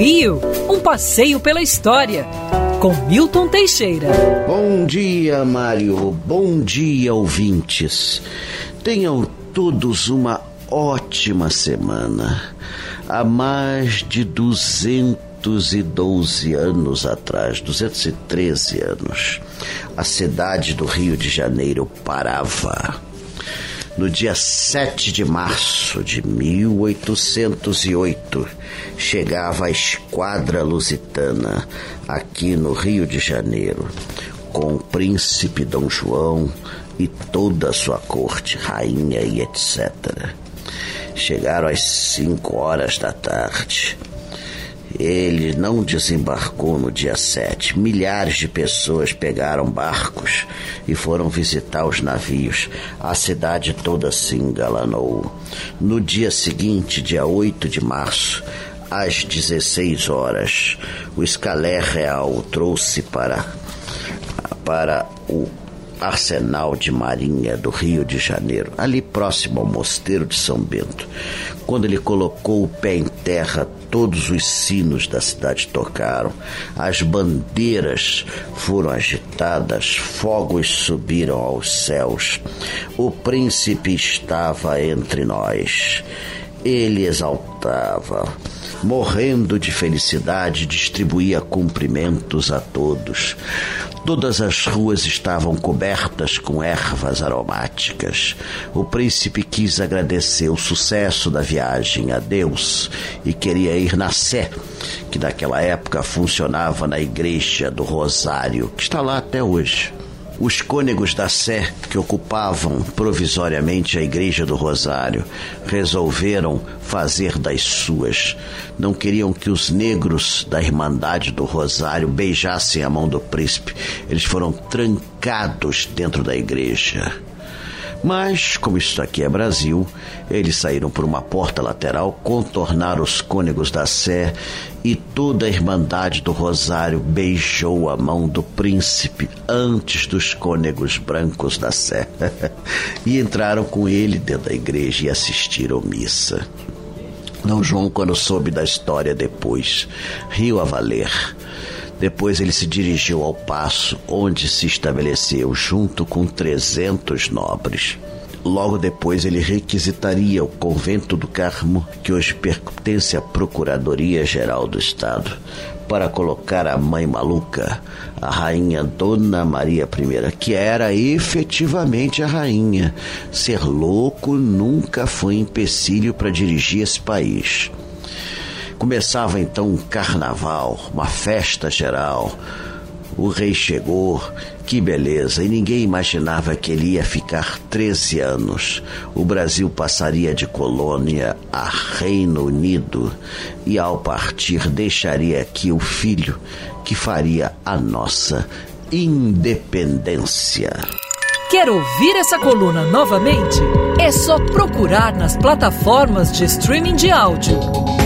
Rio, um passeio pela história, com Milton Teixeira. Bom dia, Mário. Bom dia, ouvintes. Tenham todos uma ótima semana. Há mais de 212 anos atrás, 213 anos, a cidade do Rio de Janeiro parava no dia 7 de março de 1808, chegava a esquadra lusitana aqui no Rio de Janeiro, com o príncipe Dom João e toda a sua corte, rainha e etc. Chegaram às 5 horas da tarde ele não desembarcou no dia 7. Milhares de pessoas pegaram barcos e foram visitar os navios. A cidade toda se engalanou. No dia seguinte, dia 8 de março, às 16 horas, o escalé real trouxe para, para o Arsenal de Marinha do Rio de Janeiro, ali próximo ao Mosteiro de São Bento. Quando ele colocou o pé em terra, todos os sinos da cidade tocaram, as bandeiras foram agitadas, fogos subiram aos céus. O príncipe estava entre nós. Ele exaltava, morrendo de felicidade, distribuía cumprimentos a todos. Todas as ruas estavam cobertas com ervas aromáticas. O príncipe quis agradecer o sucesso da viagem a Deus e queria ir na Sé, que naquela época funcionava na igreja do Rosário, que está lá até hoje. Os cônegos da Sé, que ocupavam provisoriamente a Igreja do Rosário, resolveram fazer das suas. Não queriam que os negros da Irmandade do Rosário beijassem a mão do príncipe. Eles foram trancados dentro da igreja. Mas, como isso aqui é Brasil, eles saíram por uma porta lateral, contornaram os cônegos da Sé e toda a Irmandade do Rosário beijou a mão do príncipe antes dos cônegos brancos da Sé e entraram com ele dentro da igreja e assistiram missa. Dom João, quando soube da história depois, riu a valer depois ele se dirigiu ao passo, onde se estabeleceu junto com trezentos nobres. Logo depois ele requisitaria o convento do Carmo, que hoje pertence à Procuradoria-Geral do Estado, para colocar a mãe maluca, a rainha Dona Maria I, que era efetivamente a rainha. Ser louco nunca foi empecilho para dirigir esse país. Começava então um carnaval, uma festa geral. O rei chegou, que beleza, e ninguém imaginava que ele ia ficar 13 anos. O Brasil passaria de colônia a Reino Unido e, ao partir, deixaria aqui o filho que faria a nossa independência. Quer ouvir essa coluna novamente? É só procurar nas plataformas de streaming de áudio.